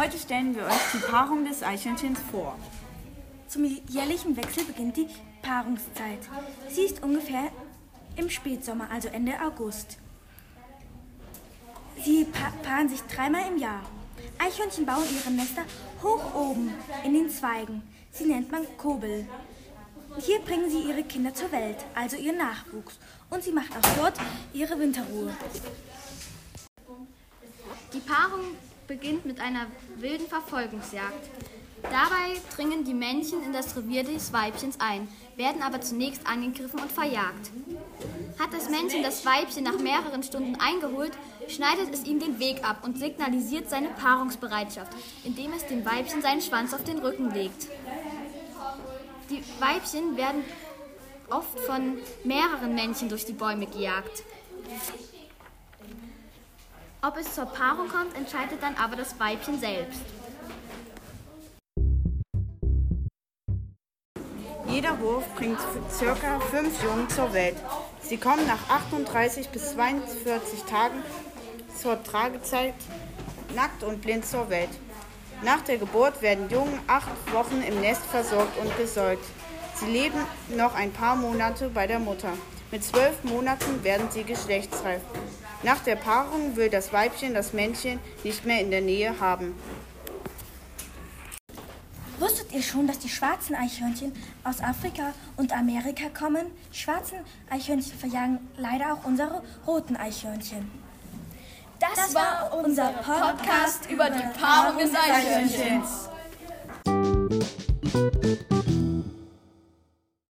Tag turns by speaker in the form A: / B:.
A: Heute stellen wir euch die Paarung des Eichhörnchens vor.
B: Zum jährlichen Wechsel beginnt die Paarungszeit. Sie ist ungefähr im Spätsommer, also Ende August. Sie pa paaren sich dreimal im Jahr. Eichhörnchen bauen ihre Nester hoch oben in den Zweigen. Sie nennt man Kobel. Hier bringen sie ihre Kinder zur Welt, also ihren Nachwuchs. Und sie macht auch dort ihre Winterruhe.
C: Die Paarung beginnt mit einer wilden Verfolgungsjagd. Dabei dringen die Männchen in das Revier des Weibchens ein, werden aber zunächst angegriffen und verjagt. Hat das Männchen das Weibchen nach mehreren Stunden eingeholt, schneidet es ihm den Weg ab und signalisiert seine Paarungsbereitschaft, indem es dem Weibchen seinen Schwanz auf den Rücken legt. Die Weibchen werden oft von mehreren Männchen durch die Bäume gejagt. Ob es zur Paarung kommt, entscheidet dann aber das Weibchen selbst.
A: Jeder Wurf bringt ca. fünf Jungen zur Welt. Sie kommen nach 38 bis 42 Tagen zur Tragezeit nackt und blind zur Welt. Nach der Geburt werden Jungen acht Wochen im Nest versorgt und gesäugt. Sie leben noch ein paar Monate bei der Mutter. Mit zwölf Monaten werden sie geschlechtsreif. Nach der Paarung will das Weibchen das Männchen nicht mehr in der Nähe haben.
B: Wusstet ihr schon, dass die schwarzen Eichhörnchen aus Afrika und Amerika kommen? Schwarzen Eichhörnchen verjagen leider auch unsere roten Eichhörnchen.
D: Das, das war unser Podcast über die Paarung des Eichhörnchens.